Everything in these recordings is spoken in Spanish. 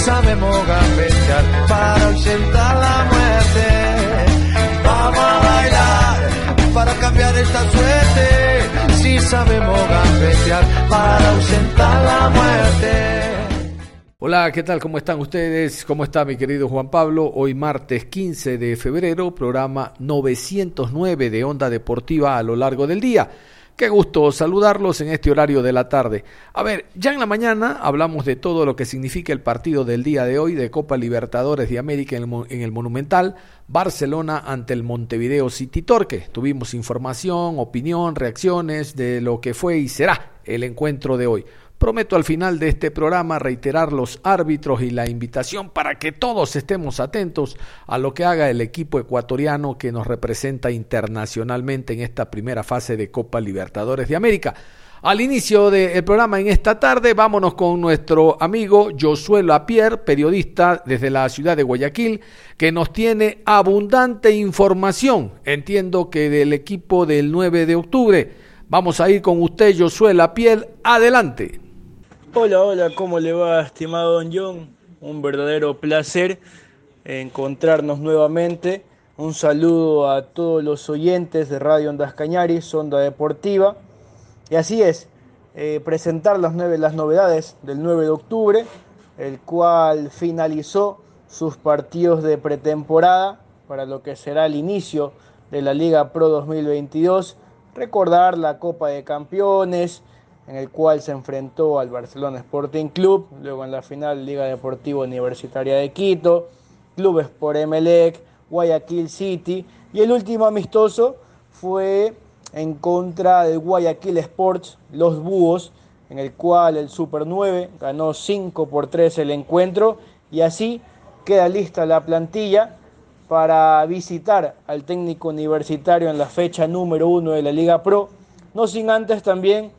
Sabemos gambetear para ausentar la muerte. Vamos a bailar para cambiar esta suerte. Si sabemos gambetear para ausentar la muerte. Hola, ¿qué tal? ¿Cómo están ustedes? ¿Cómo está mi querido Juan Pablo? Hoy martes 15 de febrero, programa 909 de Onda Deportiva a lo largo del día. Qué gusto saludarlos en este horario de la tarde. A ver, ya en la mañana hablamos de todo lo que significa el partido del día de hoy de Copa Libertadores de América en el, en el Monumental, Barcelona ante el Montevideo City Torque. Tuvimos información, opinión, reacciones de lo que fue y será el encuentro de hoy. Prometo al final de este programa reiterar los árbitros y la invitación para que todos estemos atentos a lo que haga el equipo ecuatoriano que nos representa internacionalmente en esta primera fase de Copa Libertadores de América. Al inicio del programa en esta tarde, vámonos con nuestro amigo Josué Lapierre, periodista desde la ciudad de Guayaquil, que nos tiene abundante información, entiendo que del equipo del 9 de octubre. Vamos a ir con usted, Josué Lapierre, adelante. Hola, hola, ¿cómo le va, estimado Don John? Un verdadero placer encontrarnos nuevamente. Un saludo a todos los oyentes de Radio Ondas Cañaris, Onda Deportiva. Y así es, eh, presentar las, nueve, las novedades del 9 de octubre, el cual finalizó sus partidos de pretemporada para lo que será el inicio de la Liga Pro 2022. Recordar la Copa de Campeones, en el cual se enfrentó al Barcelona Sporting Club, luego en la final Liga Deportiva Universitaria de Quito, clubes por Emelec, Guayaquil City y el último amistoso fue en contra del Guayaquil Sports, los Búhos, en el cual el Super 9 ganó 5 por 3 el encuentro y así queda lista la plantilla para visitar al técnico universitario en la fecha número 1 de la Liga Pro, no sin antes también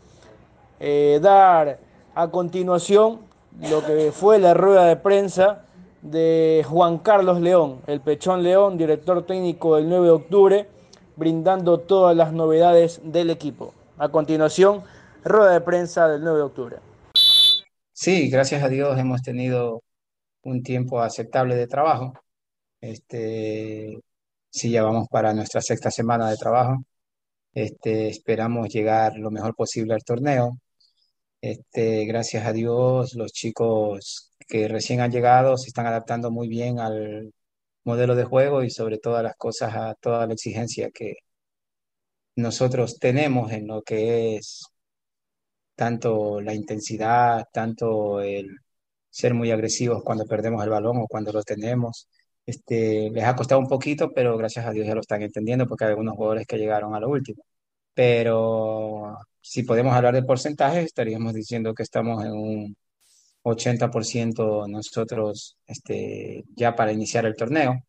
eh, dar a continuación lo que fue la rueda de prensa de Juan Carlos León, el Pechón León, director técnico del 9 de octubre, brindando todas las novedades del equipo. A continuación, rueda de prensa del 9 de octubre. Sí, gracias a Dios hemos tenido un tiempo aceptable de trabajo. Este, sí, ya vamos para nuestra sexta semana de trabajo. Este, esperamos llegar lo mejor posible al torneo. Este, gracias a Dios, los chicos que recién han llegado se están adaptando muy bien al modelo de juego y sobre todas las cosas a toda la exigencia que nosotros tenemos en lo que es tanto la intensidad, tanto el ser muy agresivos cuando perdemos el balón o cuando lo tenemos. Este, les ha costado un poquito, pero gracias a Dios ya lo están entendiendo porque hay algunos jugadores que llegaron a lo último. Pero si podemos hablar de porcentajes, estaríamos diciendo que estamos en un 80% nosotros este, ya para iniciar el torneo.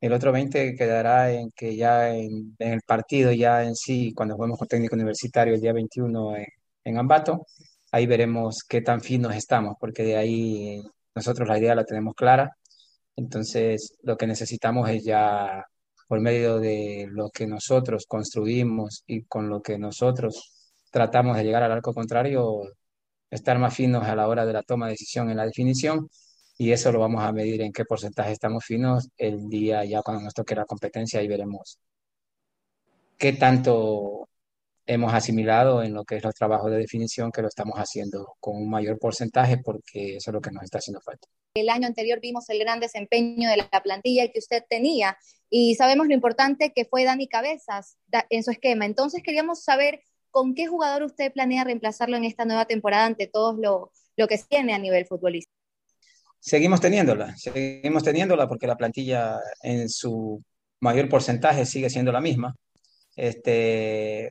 El otro 20 quedará en que ya en, el partido, ya en sí, cuando juguemos con técnico universitario el día 21 en, en Ambato, ahí veremos qué tan finos estamos, porque de ahí nosotros la idea la tenemos clara. Entonces, lo que necesitamos es ya, por medio de lo que nosotros construimos y con lo que nosotros tratamos de llegar al arco contrario, estar más finos a la hora de la toma de decisión en la definición y eso lo vamos a medir en qué porcentaje estamos finos el día ya cuando nos toque la competencia y veremos qué tanto hemos asimilado en lo que es los trabajos de definición que lo estamos haciendo con un mayor porcentaje porque eso es lo que nos está haciendo falta. El año anterior vimos el gran desempeño de la plantilla que usted tenía y sabemos lo importante que fue Dani Cabezas en su esquema. Entonces queríamos saber ¿con qué jugador usted planea reemplazarlo en esta nueva temporada ante todo lo, lo que tiene a nivel futbolístico? seguimos teniéndola, seguimos teniéndola porque la plantilla en su mayor porcentaje sigue siendo la misma. Este,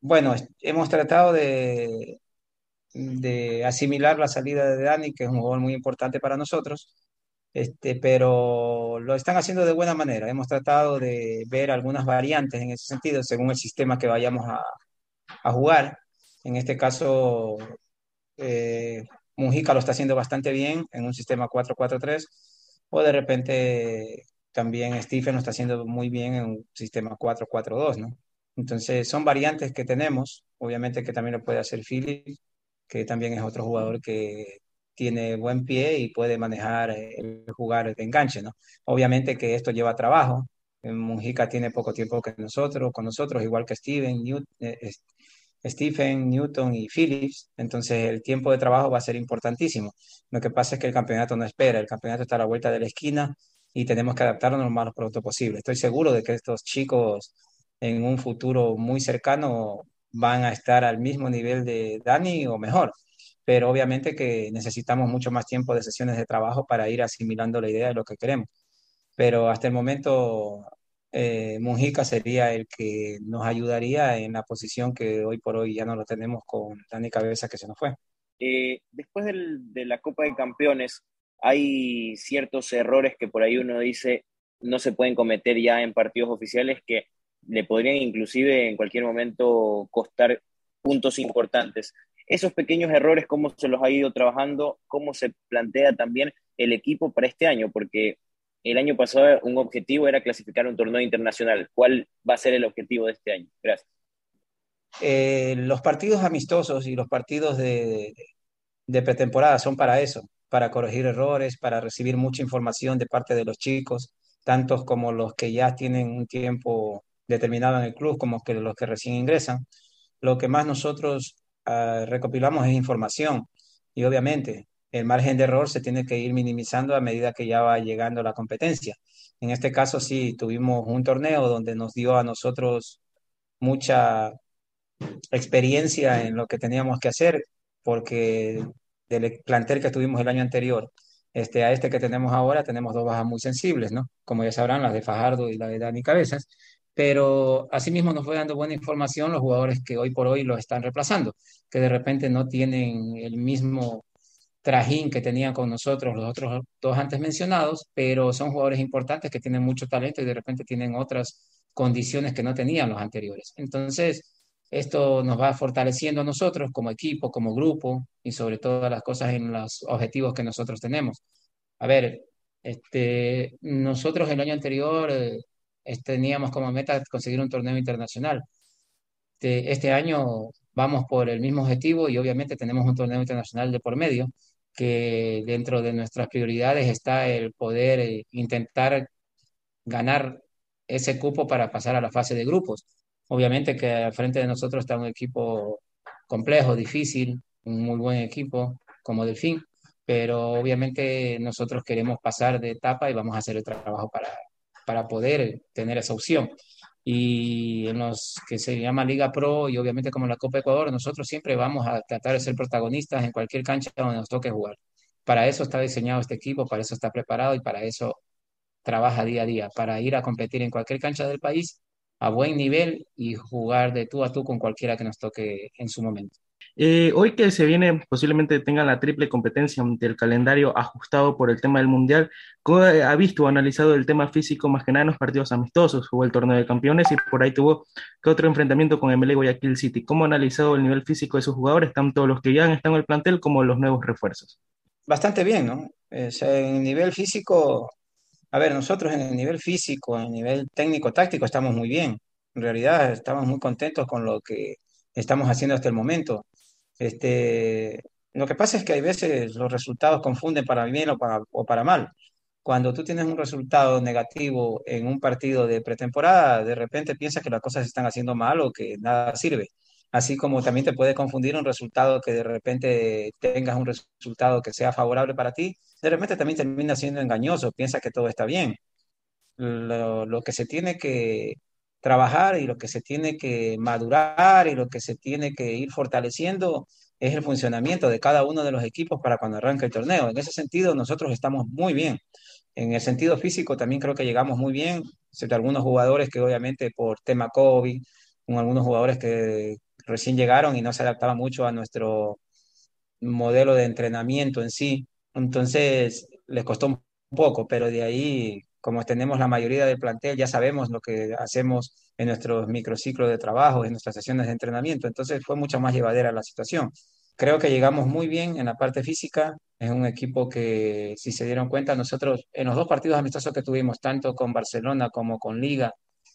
bueno, hemos tratado de, de asimilar la salida de Dani, que es un jugador muy importante para nosotros, este, pero lo están haciendo de buena manera. Hemos tratado de ver algunas variantes en ese sentido, según el sistema que vayamos a, jugar. En este caso, eh, Mujica lo está haciendo bastante bien en un sistema 4-4-3, o de repente también Stephen lo está haciendo muy bien en un sistema 4-4-2, ¿no? Entonces, son variantes que tenemos, obviamente que también lo puede hacer Philip, que también es otro jugador que tiene buen pie y puede manejar el jugar de enganche, ¿no? Obviamente que esto lleva trabajo. Mujica tiene poco tiempo que nosotros, con nosotros, igual que Steven, eh, Stephen, Newton y Phillips, entonces el tiempo de trabajo va a ser importantísimo. Lo que pasa es que el campeonato no espera, el campeonato está a la vuelta de la esquina y tenemos que adaptarnos lo más pronto posible. Estoy seguro de que estos chicos en un futuro muy cercano van a estar al mismo nivel de Dani o mejor, pero obviamente que necesitamos mucho más tiempo de sesiones de trabajo para ir asimilando la idea de lo que queremos. Pero hasta el momento eh, Mujica sería el que nos ayudaría en la posición que hoy por hoy ya no lo tenemos con Dani Cabeza que se nos fue. Eh, después del, de la Copa de Campeones, hay ciertos errores que por ahí uno dice no se pueden cometer ya en partidos oficiales que le podrían inclusive en cualquier momento costar puntos importantes. Esos pequeños errores, ¿cómo se los ha ido trabajando? ¿Cómo se plantea también el equipo para este año? Porque el año pasado un objetivo era clasificar un torneo internacional. ¿Cuál va a ser el objetivo de este año? Gracias. Eh, los partidos amistosos y los partidos de, de, pretemporada son para eso, para corregir errores, para recibir mucha información de parte de los chicos, tantos como los que ya tienen un tiempo determinado en el club, como que los que recién ingresan. Lo que más nosotros uh, recopilamos es información y obviamente el margen de error se tiene que ir minimizando a medida que ya va llegando la competencia. En este caso sí, tuvimos un torneo donde nos dio a nosotros mucha experiencia en lo que teníamos que hacer, porque del plantel que tuvimos el año anterior este, a este que tenemos ahora, tenemos dos bajas muy sensibles, ¿no? Como ya sabrán, las de Fajardo y la de Dani Cabezas, pero asimismo nos fue dando buena información los jugadores que hoy por hoy lo están reemplazando, que de repente no tienen el mismo trajín que tenían con nosotros los otros dos antes mencionados, pero son jugadores importantes que tienen mucho talento y de repente tienen otras condiciones que no tenían los anteriores. Entonces, esto nos va fortaleciendo a nosotros como equipo, como grupo y sobre todas las cosas en los objetivos que nosotros tenemos. A ver, este, nosotros el año anterior eh, teníamos como meta conseguir un torneo internacional. Este, este año vamos por el mismo objetivo y obviamente tenemos un torneo internacional de por medio que dentro de nuestras prioridades está el poder eh, intentar ganar ese cupo para pasar a la fase de grupos. Obviamente que al frente de nosotros está un equipo complejo, difícil, un muy buen equipo como Delfín, pero obviamente nosotros queremos pasar de etapa y vamos a hacer el trabajo para, para poder tener esa opción y en los que se llama Liga Pro y obviamente como la Copa Ecuador, nosotros siempre vamos a tratar de ser protagonistas en cualquier cancha donde nos toque jugar. Para eso está diseñado este equipo, para eso está preparado y para eso trabaja día a día, para ir a competir en cualquier cancha del país a buen nivel y jugar de tú a tú con cualquiera que nos toque en su momento. Eh, hoy que se viene, posiblemente tengan la triple competencia del calendario ajustado por el tema del Mundial, ¿cómo ha visto o analizado el tema físico más que nada en los partidos amistosos? Jugó el torneo de campeones y por ahí tuvo que otro enfrentamiento con MLE Guayaquil City. ¿Cómo ha analizado el nivel físico de sus jugadores, tanto los que ya están en el plantel como los nuevos refuerzos? Bastante bien, ¿no? en el nivel físico, a ver, nosotros en el nivel físico, en el nivel técnico-táctico estamos muy bien. En realidad estamos muy contentos con lo que estamos haciendo hasta el momento. Este, lo que pasa es que hay veces los resultados confunden para bien o para, mal. Cuando tú tienes un resultado negativo en un partido de pretemporada, de repente piensas que las cosas se están haciendo mal o que nada sirve. Así como también te puede confundir un resultado que de repente tengas un resultado que sea favorable para ti, de repente también termina siendo engañoso, piensas que todo está bien. Lo que se tiene que trabajar y lo que se tiene que madurar y lo que se tiene que ir fortaleciendo es el funcionamiento de cada uno de los equipos para cuando arranca el torneo. En ese sentido, nosotros estamos muy bien. En el sentido físico también creo que llegamos muy bien, excepto algunos jugadores que obviamente por tema COVID, con algunos jugadores que recién llegaron y no se adaptaban mucho a nuestro modelo de entrenamiento en sí. Entonces les costó un poco, pero de ahí, como tenemos la mayoría del plantel, ya sabemos lo que hacemos en nuestros microciclos de trabajo, en nuestras sesiones de entrenamiento. Entonces fue mucho más llevadera la situación. Creo que llegamos muy bien en la parte física. Es un equipo que, si se dieron cuenta, nosotros en los dos partidos amistosos que tuvimos, tanto con Barcelona como con Liga,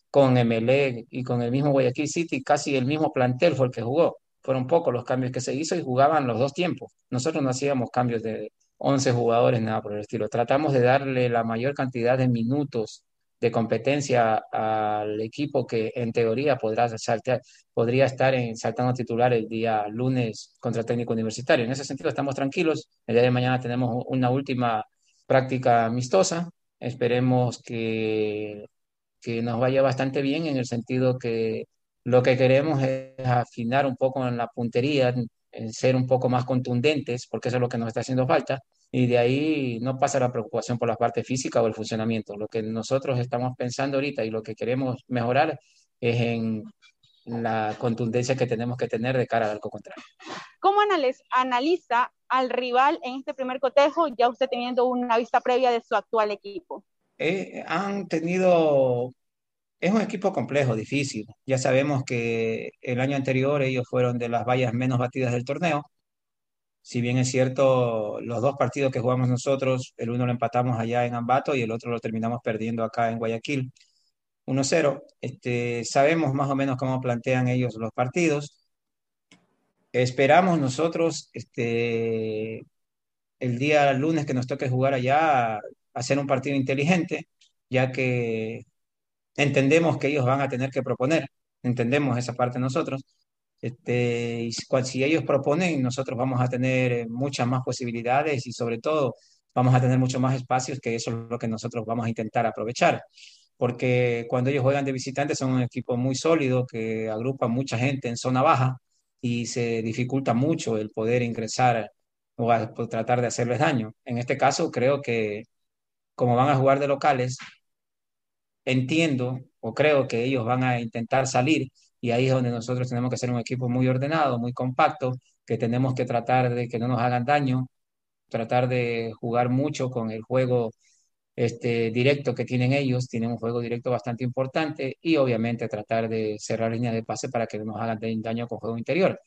con MLE y con el mismo Guayaquil City, casi el mismo plantel fue el que jugó. Fueron pocos los cambios que se hizo y jugaban los dos tiempos. Nosotros no hacíamos cambios de 11 jugadores, nada por el estilo. Tratamos de darle la mayor cantidad de minutos de competencia al equipo que en teoría podrá saltar, podría estar en, saltando titular el día lunes contra técnico universitario. En ese sentido estamos tranquilos. El día de mañana tenemos una última práctica amistosa. Esperemos que, que nos vaya bastante bien en el sentido que lo que queremos es afinar un poco en la puntería, ser un poco más contundentes, porque eso es lo que nos está haciendo falta y de ahí no pasa la preocupación por la parte física o el funcionamiento. Lo que nosotros estamos pensando ahorita y lo que queremos mejorar es en la contundencia que tenemos que tener de cara al arco contrario. ¿Cómo analiza al rival en este primer cotejo, ya usted teniendo una vista previa de su actual equipo? Eh, han tenido, es un equipo complejo, difícil. Ya sabemos que el año anterior ellos fueron de las vallas menos batidas del torneo si bien es cierto, los dos partidos que jugamos nosotros, el uno lo empatamos allá en Ambato y el otro lo terminamos perdiendo acá en Guayaquil, 1-0. Este, sabemos más o menos cómo plantean ellos los partidos. Esperamos nosotros este, el día lunes que nos toque jugar allá, hacer un partido inteligente, ya que entendemos que ellos van a tener que proponer, entendemos esa parte nosotros este, y si ellos proponen, nosotros vamos a tener eh, muchas más posibilidades y sobre todo vamos a tener mucho más espacios, que eso es lo que nosotros vamos a intentar aprovechar. Porque cuando ellos juegan de visitantes son un equipo muy sólido que agrupa mucha gente en zona baja y se dificulta mucho el poder ingresar o tratar de hacerles daño. En este caso, creo que como van a jugar de locales, entiendo o creo que ellos van a intentar salir y ahí es donde nosotros tenemos que ser un equipo muy ordenado, muy compacto, que tenemos que tratar de que no nos hagan daño, tratar de jugar mucho con el juego este, directo que tienen ellos, tienen un juego directo bastante importante y obviamente tratar de cerrar líneas de pase para que no nos hagan daño con juego interior.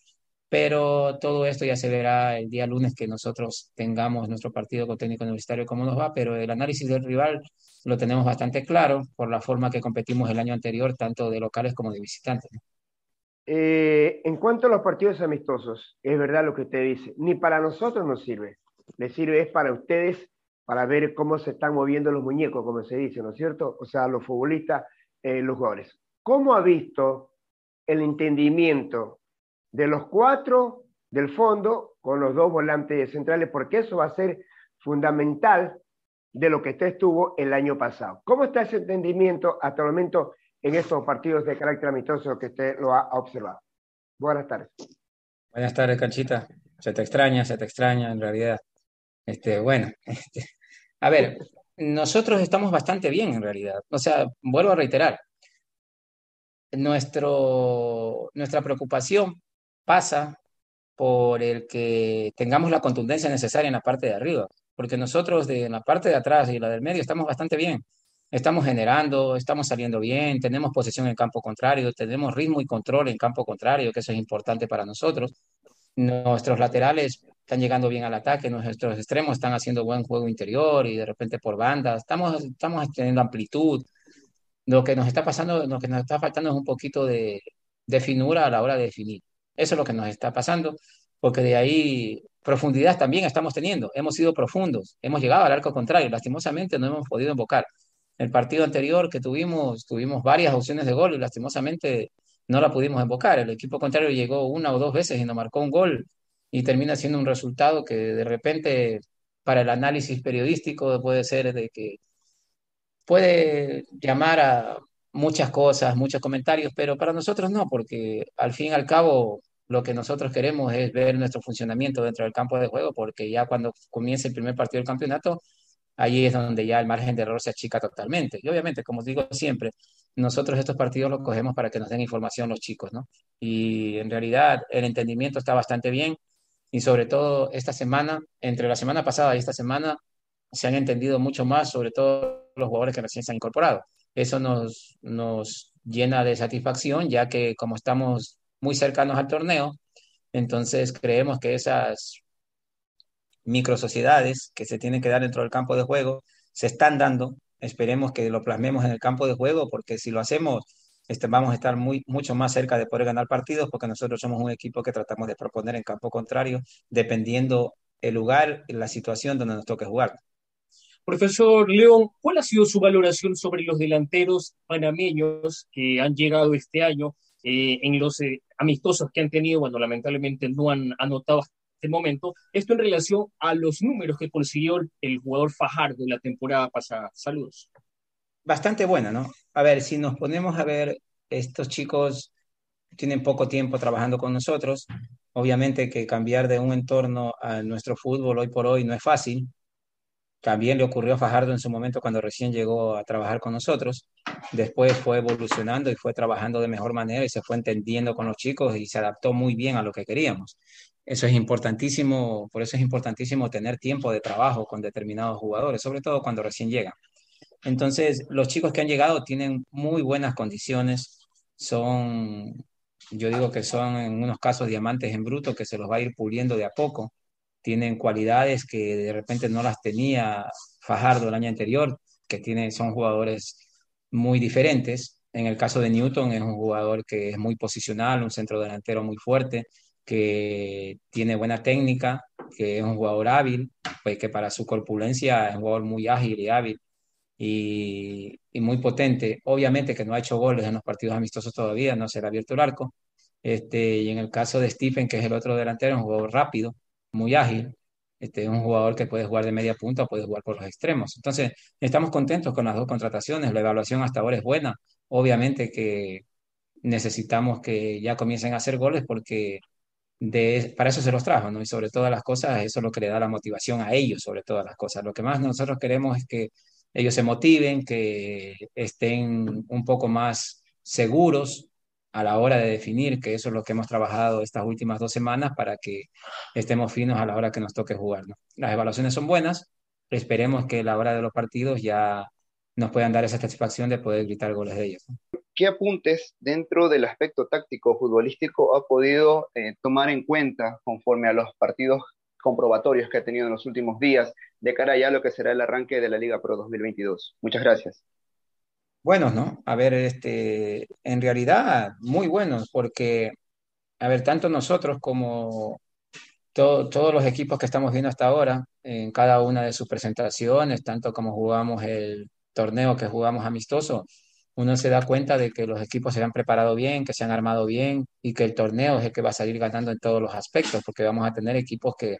Pero todo esto ya se verá el día lunes que nosotros tengamos nuestro partido con técnico universitario, cómo nos va, pero el análisis del rival lo tenemos bastante claro por la forma que competimos el año anterior, tanto de locales como de visitantes. Eh, en cuanto a los partidos amistosos, es verdad lo que usted dice, ni para nosotros nos sirve, le sirve es para ustedes, para ver cómo se están moviendo los muñecos, como se dice, ¿no es cierto? O sea, los futbolistas, eh, los jugadores. ¿Cómo ha visto el entendimiento de los cuatro del fondo con los dos volantes centrales? Porque eso va a ser fundamental de lo que usted estuvo el año pasado. ¿Cómo está ese entendimiento hasta el momento en estos partidos de carácter amistoso que usted lo ha observado? Buenas tardes. Buenas tardes, Canchita. Se te extraña, se te extraña en realidad. Este, bueno, este, a ver, nosotros estamos bastante bien en realidad. O sea, vuelvo a reiterar, nuestro, nuestra preocupación pasa por el que tengamos la contundencia necesaria en la parte de arriba porque nosotros de la parte de atrás y la del medio estamos bastante bien. Estamos generando, estamos saliendo bien, tenemos posesión en campo contrario, tenemos ritmo y control en campo contrario, que eso es importante para nosotros. Nuestros laterales están llegando bien al ataque, nuestros extremos están haciendo buen juego interior y de repente por banda, estamos, estamos teniendo amplitud. Lo que nos está pasando, lo que nos está faltando es un poquito de, de finura a la hora de definir. Eso es lo que nos está pasando, porque de ahí profundidad también estamos teniendo. Hemos sido profundos, hemos llegado al arco contrario. Lastimosamente no hemos podido invocar. El partido anterior que tuvimos, tuvimos varias opciones de gol y lastimosamente no la pudimos invocar. El equipo contrario llegó una o dos veces y nos marcó un gol y termina siendo un resultado que de repente para el análisis periodístico puede ser de que puede llamar a muchas cosas, muchos comentarios, pero para nosotros no, porque al fin y al cabo lo que nosotros queremos es ver nuestro funcionamiento dentro del campo de juego, porque ya cuando comience el primer partido del campeonato, ahí es donde ya el margen de error se achica totalmente. Y obviamente, como digo siempre, nosotros estos partidos los cogemos para que nos den información los chicos, ¿no? Y en realidad el entendimiento está bastante bien y sobre todo esta semana, entre la semana pasada y esta semana, se han entendido mucho más, sobre todo los jugadores que recién se han incorporado. Eso nos, nos llena de satisfacción, ya que como estamos muy cercanos al torneo, entonces creemos que esas micro sociedades que se tienen que dar dentro del campo de juego se están dando. Esperemos que lo plasmemos en el campo de juego, porque si lo hacemos, este, vamos a estar muy, mucho más cerca de poder ganar partidos, porque nosotros somos un equipo que tratamos de proponer en campo contrario, dependiendo el lugar la situación donde nos toque jugar. Profesor León, ¿cuál ha sido su valoración sobre los delanteros panameños que han llegado este año eh, en los eh, amistosos que han tenido? Bueno, lamentablemente no han anotado hasta el momento. Esto en relación a los números que consiguió el jugador Fajardo la temporada pasada. Saludos. Bastante buena, ¿no? A ver, si nos ponemos a ver, estos chicos tienen poco tiempo trabajando con nosotros. Obviamente que cambiar de un entorno a nuestro fútbol hoy por hoy no es fácil también le ocurrió a Fajardo en su momento cuando recién llegó a trabajar con nosotros. Después fue evolucionando y fue trabajando de mejor manera y se fue entendiendo con los chicos y se adaptó muy bien a lo que queríamos. Eso es importantísimo, por eso es importantísimo tener tiempo de trabajo con determinados jugadores, sobre todo cuando recién llegan. Entonces, los chicos que han llegado tienen muy buenas condiciones, son, yo digo que son en unos casos diamantes en bruto que se los va a ir puliendo de a poco tienen cualidades que de repente no las tenía Fajardo el año anterior, que tiene, son jugadores muy diferentes. En el caso de Newton es un jugador que es muy posicional, un centro delantero muy fuerte, que tiene buena técnica, que es un jugador hábil, pues que para su corpulencia es un jugador muy ágil y hábil y, y, muy potente. Obviamente que no ha hecho goles en los partidos amistosos todavía, no se le ha abierto el arco. Este, y en el caso de Stephen, que es el otro delantero, es un jugador rápido, muy ágil, este, es un jugador que puede jugar de media punta puede jugar por los extremos. Entonces, estamos contentos con las dos contrataciones, la evaluación hasta ahora es buena. Obviamente que necesitamos que ya comiencen a hacer goles porque para eso se los trajo, ¿no? Y sobre todas las cosas, eso es lo que le da la motivación a ellos, sobre todas las cosas. Lo que más nosotros queremos es que ellos se motiven, que estén un poco más seguros a la hora de definir, que eso es lo que hemos trabajado estas últimas dos semanas para que estemos finos a la hora que nos toque jugar. Las evaluaciones son buenas, esperemos que a la hora de los partidos ya nos puedan dar esa satisfacción de poder gritar goles de ellos. ¿Qué apuntes dentro del aspecto táctico futbolístico ha podido eh, tomar en cuenta conforme a los partidos comprobatorios que ha tenido en los últimos días de cara ya a lo que será el arranque de la Liga Pro 2022? Muchas gracias buenos, ¿no? A ver, este, en realidad muy buenos, porque, a ver, tanto nosotros como todos los equipos que estamos viendo hasta ahora, en cada una de sus presentaciones, tanto como jugamos el torneo que jugamos amistoso, uno se da cuenta de que los equipos se han preparado bien, que se han armado bien y que el torneo es el que va a salir ganando en todos los aspectos, porque vamos a tener equipos que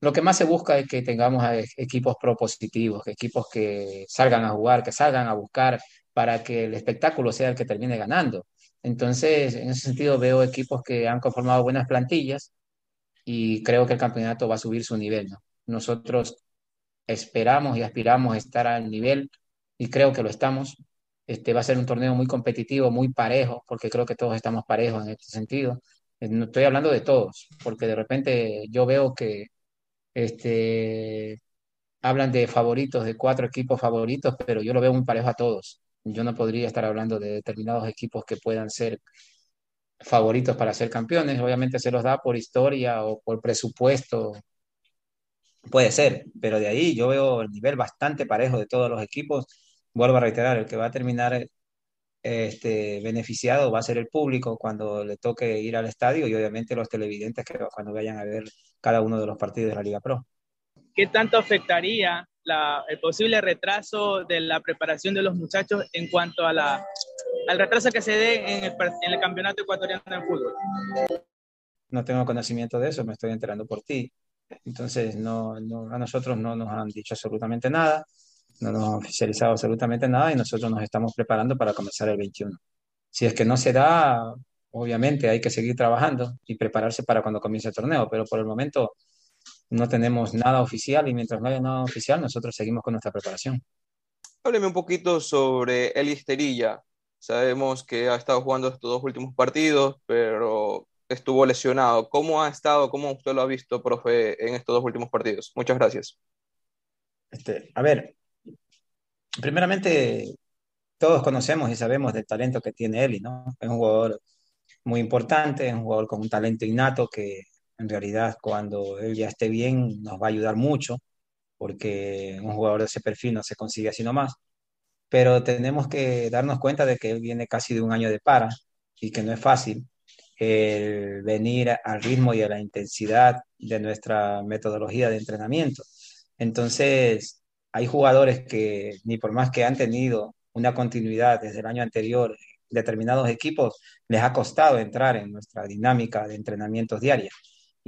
lo que más se busca es que tengamos equipos propositivos, equipos que salgan a jugar, que salgan a buscar para que el espectáculo sea el que termine ganando. Entonces, en ese sentido, veo equipos que han conformado buenas plantillas y creo que el campeonato va a subir su nivel. Nosotros esperamos y aspiramos a estar al nivel y creo que lo estamos. Este va a ser un torneo muy competitivo, muy parejo, porque creo que todos estamos parejos en este sentido. Eh, no estoy hablando de todos, porque de repente yo veo que este, hablan de favoritos, de cuatro equipos favoritos, pero yo lo veo muy parejo a todos yo no podría estar hablando de determinados equipos que puedan ser favoritos para ser campeones. Obviamente se los da por historia o por presupuesto. Puede ser, pero de ahí yo veo el nivel bastante parejo de todos los equipos. Vuelvo a reiterar, el que va a terminar este, beneficiado va a ser el público cuando le toque ir al estadio y obviamente los televidentes que cuando vayan a ver cada uno de los partidos de la Liga Pro. ¿Qué tanto afectaría el posible retraso de la preparación de los muchachos en cuanto a la, al retraso que se dé en el, en el campeonato ecuatoriano de fútbol. No tengo conocimiento de eso, me estoy enterando por ti. Entonces, no, no, a nosotros no nos han dicho absolutamente nada, no nos han oficializado absolutamente nada y nosotros nos estamos preparando para comenzar el 21. Si es que no se da, obviamente hay que seguir trabajando y prepararse para cuando comience el torneo, pero por el momento no tenemos nada oficial y mientras no haya nada oficial, nosotros seguimos con nuestra preparación. Hábleme un poquito sobre el Esterilla. Sabemos que ha estado jugando estos dos últimos partidos, pero estuvo lesionado. ¿Cómo ha estado, cómo usted lo ha visto, profe, en estos dos últimos partidos? Muchas gracias. Este, a ver, primeramente, todos conocemos y sabemos del talento que tiene Eli, ¿no? Es un jugador muy importante, es un jugador con un talento innato que en realidad cuando él ya esté bien nos va a ayudar mucho, porque un jugador de ese perfil no se consigue así nomás. Pero tenemos que darnos cuenta de que él viene casi de un año de para y que no es fácil el venir al ritmo y a la intensidad de nuestra metodología de entrenamiento. Entonces, hay jugadores que ni por más que han tenido una continuidad desde el año anterior, determinados equipos les ha costado entrar en nuestra dinámica de entrenamientos diarios.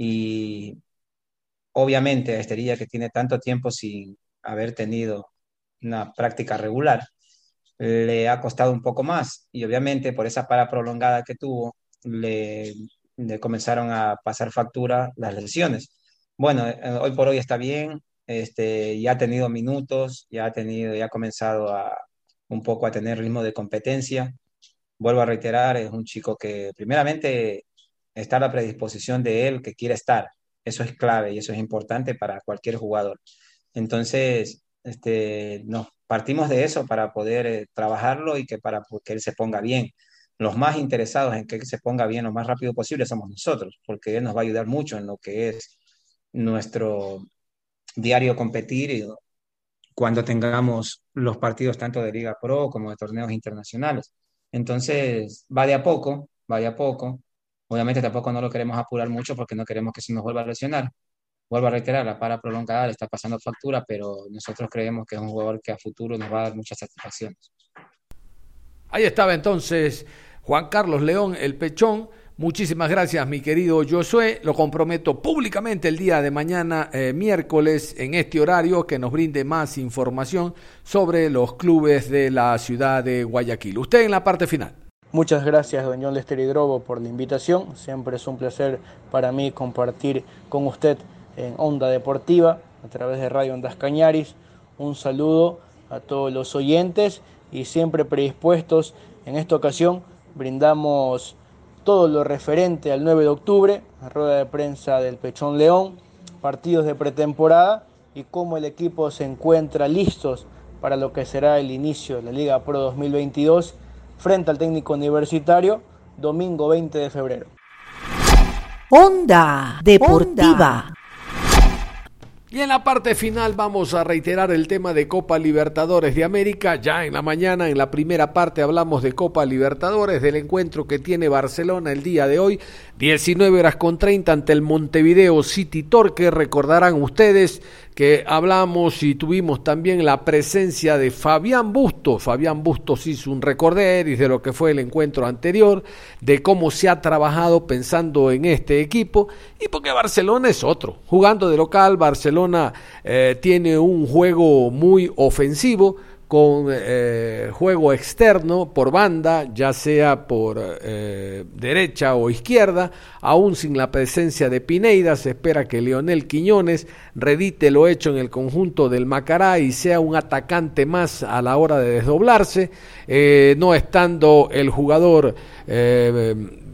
Y obviamente a Esterilla que tiene tanto tiempo sin haber tenido una práctica regular, le ha costado un poco más y obviamente por esa para prolongada que tuvo, le, comenzaron a pasar factura las lesiones. Bueno, eh, hoy por hoy está bien, este, ya ha tenido minutos, ya ha tenido, ya ha comenzado a un poco a tener ritmo de competencia. Vuelvo a reiterar, es un chico que primeramente está a predisposición de él que quiere estar. Eso es clave y eso es importante para cualquier jugador. Entonces, este, nos partimos de eso para poder eh, trabajarlo y que para que él se ponga bien. Los más interesados en que él se ponga bien lo más rápido posible somos nosotros, porque él nos va a ayudar mucho en lo que es nuestro diario competir y cuando tengamos los partidos tanto de Liga Pro como de torneos internacionales. Entonces, va de a poco, va de a poco. Obviamente tampoco no lo queremos apurar mucho porque no queremos que se nos vuelva a lesionar. Vuelvo a reiterar, la para prolongada le está pasando factura, pero nosotros creemos que es un jugador que a futuro nos va a dar muchas satisfacciones. Ahí estaba entonces Juan Carlos León, el pechón. Muchísimas gracias, mi querido Josué. Lo comprometo públicamente el día de mañana, eh, miércoles, en este horario, que nos brinde más información sobre los clubes de la ciudad de Guayaquil. Usted en la parte final. Muchas gracias, don John Lester Hidrobo, por la invitación. Siempre es un placer para mí compartir con usted en Onda Deportiva a través de Radio Ondas Cañaris. Un saludo a todos los oyentes y siempre predispuestos. En esta ocasión brindamos todo lo referente al 9 de octubre, rueda de prensa del Pechón León, partidos de pretemporada y cómo el equipo se encuentra listos para lo que será el inicio de la Liga Pro 2022 frente al técnico universitario, domingo 20 de febrero. Onda Deportiva. Y en la parte final vamos a reiterar el tema de Copa Libertadores de América. Ya en la mañana, en la primera parte, hablamos de Copa Libertadores, del encuentro que tiene Barcelona el día de hoy, 19 horas con 30 ante el Montevideo City Torque. Recordarán ustedes que hablamos y tuvimos también la presencia de Fabián Bustos. Fabián Bustos hizo un recorderis de lo que fue el encuentro anterior, de cómo se ha trabajado pensando en este equipo y porque Barcelona es otro. Jugando de local, Barcelona eh, tiene un juego muy ofensivo con eh, juego externo por banda, ya sea por eh, derecha o izquierda, aún sin la presencia de Pineida, se espera que Leonel Quiñones redite lo hecho en el conjunto del Macará y sea un atacante más a la hora de desdoblarse, eh, no estando el jugador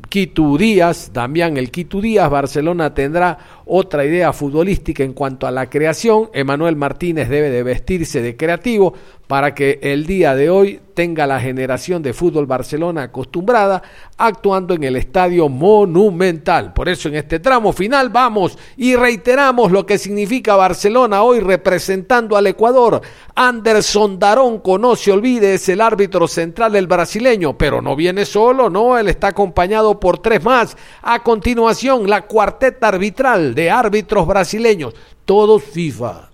Quito Díaz, Damián el Quito Díaz, Barcelona tendrá otra idea futbolística en cuanto a la creación, Emanuel Martínez debe de vestirse de creativo para que el día de hoy tenga la generación de fútbol Barcelona acostumbrada actuando en el estadio monumental. Por eso en este tramo final vamos y reiteramos lo que significa Barcelona hoy representando al Ecuador. Anderson Daronco, no se olvide, es el árbitro central del brasileño, pero no viene solo, no, él está acompañado por tres más. A continuación, la cuarteta arbitral de árbitros brasileños, todos FIFA.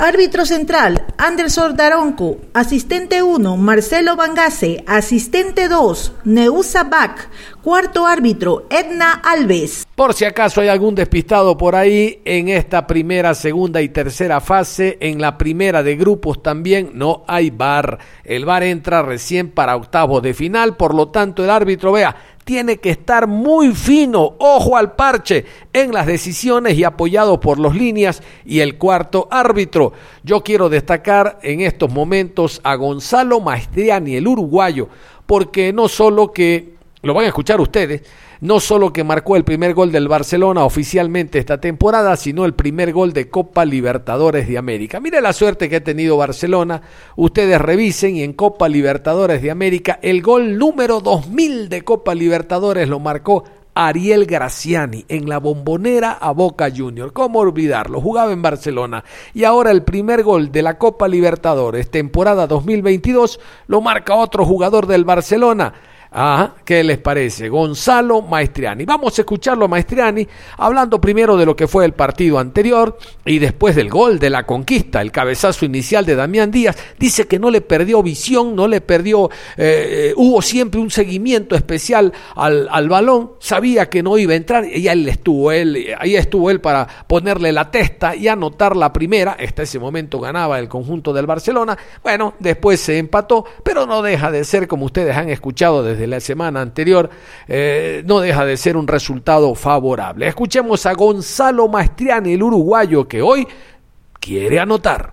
Árbitro central, Anderson Daronco. Asistente 1, Marcelo Bangase. Asistente 2, Neusa Bach. Cuarto árbitro, Edna Alves. Por si acaso hay algún despistado por ahí en esta primera, segunda y tercera fase, en la primera de grupos también no hay VAR. El VAR entra recién para octavos de final, por lo tanto el árbitro vea tiene que estar muy fino, ojo al parche, en las decisiones y apoyado por los líneas y el cuarto árbitro. Yo quiero destacar en estos momentos a Gonzalo Maestriani, el uruguayo, porque no solo que, lo van a escuchar ustedes, no solo que marcó el primer gol del Barcelona oficialmente esta temporada, sino el primer gol de Copa Libertadores de América. Mire la suerte que ha tenido Barcelona, ustedes revisen y en Copa Libertadores de América el gol número 2000 de Copa Libertadores lo marcó Ariel Graciani en la bombonera a Boca Junior. ¿Cómo olvidarlo? Jugaba en Barcelona y ahora el primer gol de la Copa Libertadores temporada 2022 lo marca otro jugador del Barcelona. Ah, ¿qué les parece? Gonzalo Maestriani. Vamos a escucharlo a Maestriani hablando primero de lo que fue el partido anterior y después del gol de la conquista, el cabezazo inicial de Damián Díaz. Dice que no le perdió visión, no le perdió, eh, hubo siempre un seguimiento especial al, al, balón, sabía que no iba a entrar y ahí estuvo él, ahí estuvo él para ponerle la testa y anotar la primera. Hasta ese momento ganaba el conjunto del Barcelona. Bueno, después se empató, pero no deja de ser, como ustedes han escuchado desde de la semana anterior, eh, no deja de ser un resultado favorable. Escuchemos a Gonzalo Maestriani, el uruguayo, que hoy quiere anotar.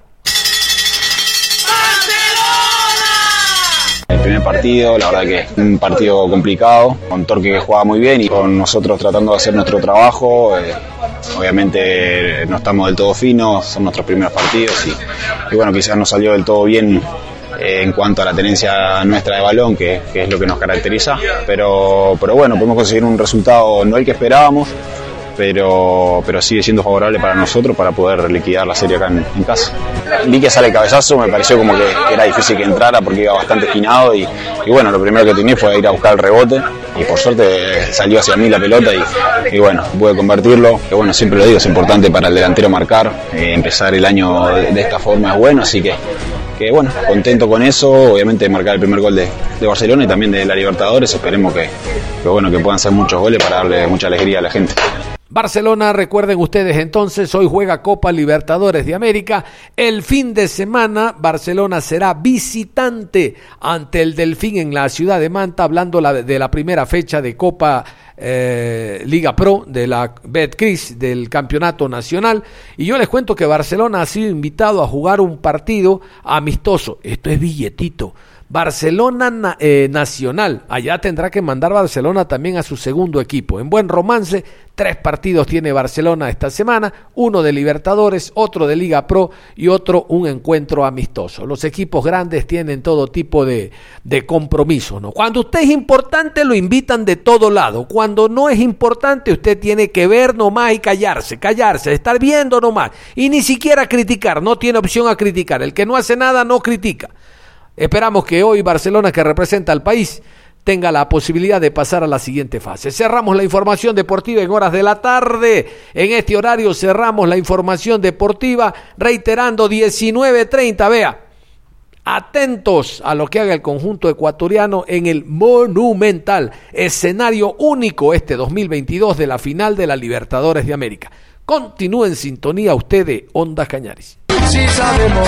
El primer partido, la verdad que es un partido complicado, con Torque que juega muy bien y con nosotros tratando de hacer nuestro trabajo. Eh, obviamente no estamos del todo finos, son nuestros primeros partidos y, y bueno, quizás no salió del todo bien eh, en cuanto a la tenencia nuestra de balón, que, es lo que nos caracteriza. Pero, pero bueno, podemos conseguir un resultado no el que esperábamos, pero, pero sigue siendo favorable para nosotros para poder liquidar la serie acá en, casa. Vi que sale el cabezazo, me pareció como que, era difícil que entrara porque iba bastante esquinado y, y, bueno, lo primero que tenía fue ir a buscar el rebote y por suerte salió hacia mí la pelota y, y bueno, pude convertirlo. Que bueno, siempre lo digo, es importante para el delantero marcar, eh, empezar el año de esta forma es bueno, así que que bueno, contento con eso, obviamente marcar el primer gol de, de Barcelona y también de la Libertadores, esperemos que, que, bueno, que puedan ser muchos goles para darle mucha alegría a la gente. Barcelona, recuerden ustedes entonces, hoy juega Copa Libertadores de América. El fin de semana Barcelona será visitante ante el Delfín en la ciudad de Manta, hablando la, de la primera fecha de Copa eh, Liga Pro, de la Betcris, del Campeonato Nacional. Y yo les cuento que Barcelona ha sido invitado a jugar un partido amistoso. Esto es billetito. Barcelona eh, Nacional. Allá tendrá que mandar Barcelona también a su segundo equipo. En buen romance, tres partidos tiene Barcelona esta semana, uno de Libertadores, otro de Liga Pro y otro un encuentro amistoso. Los equipos grandes tienen todo tipo de, de compromiso. ¿no? Cuando usted es importante, lo invitan de todo lado. Cuando no es importante, usted tiene que ver nomás y callarse, callarse, estar viendo nomás. Y ni siquiera criticar, no tiene opción a criticar. El que no hace nada no critica. Esperamos que hoy Barcelona, que representa al país, tenga la posibilidad de pasar a la siguiente fase. Cerramos la información deportiva en horas de la tarde. En este horario cerramos la información deportiva reiterando 19.30. Vea, atentos a lo que haga el conjunto ecuatoriano en el monumental escenario único este 2022 de la final de la Libertadores de América. Continúe en sintonía usted de Ondas Cañaris. Si sabemos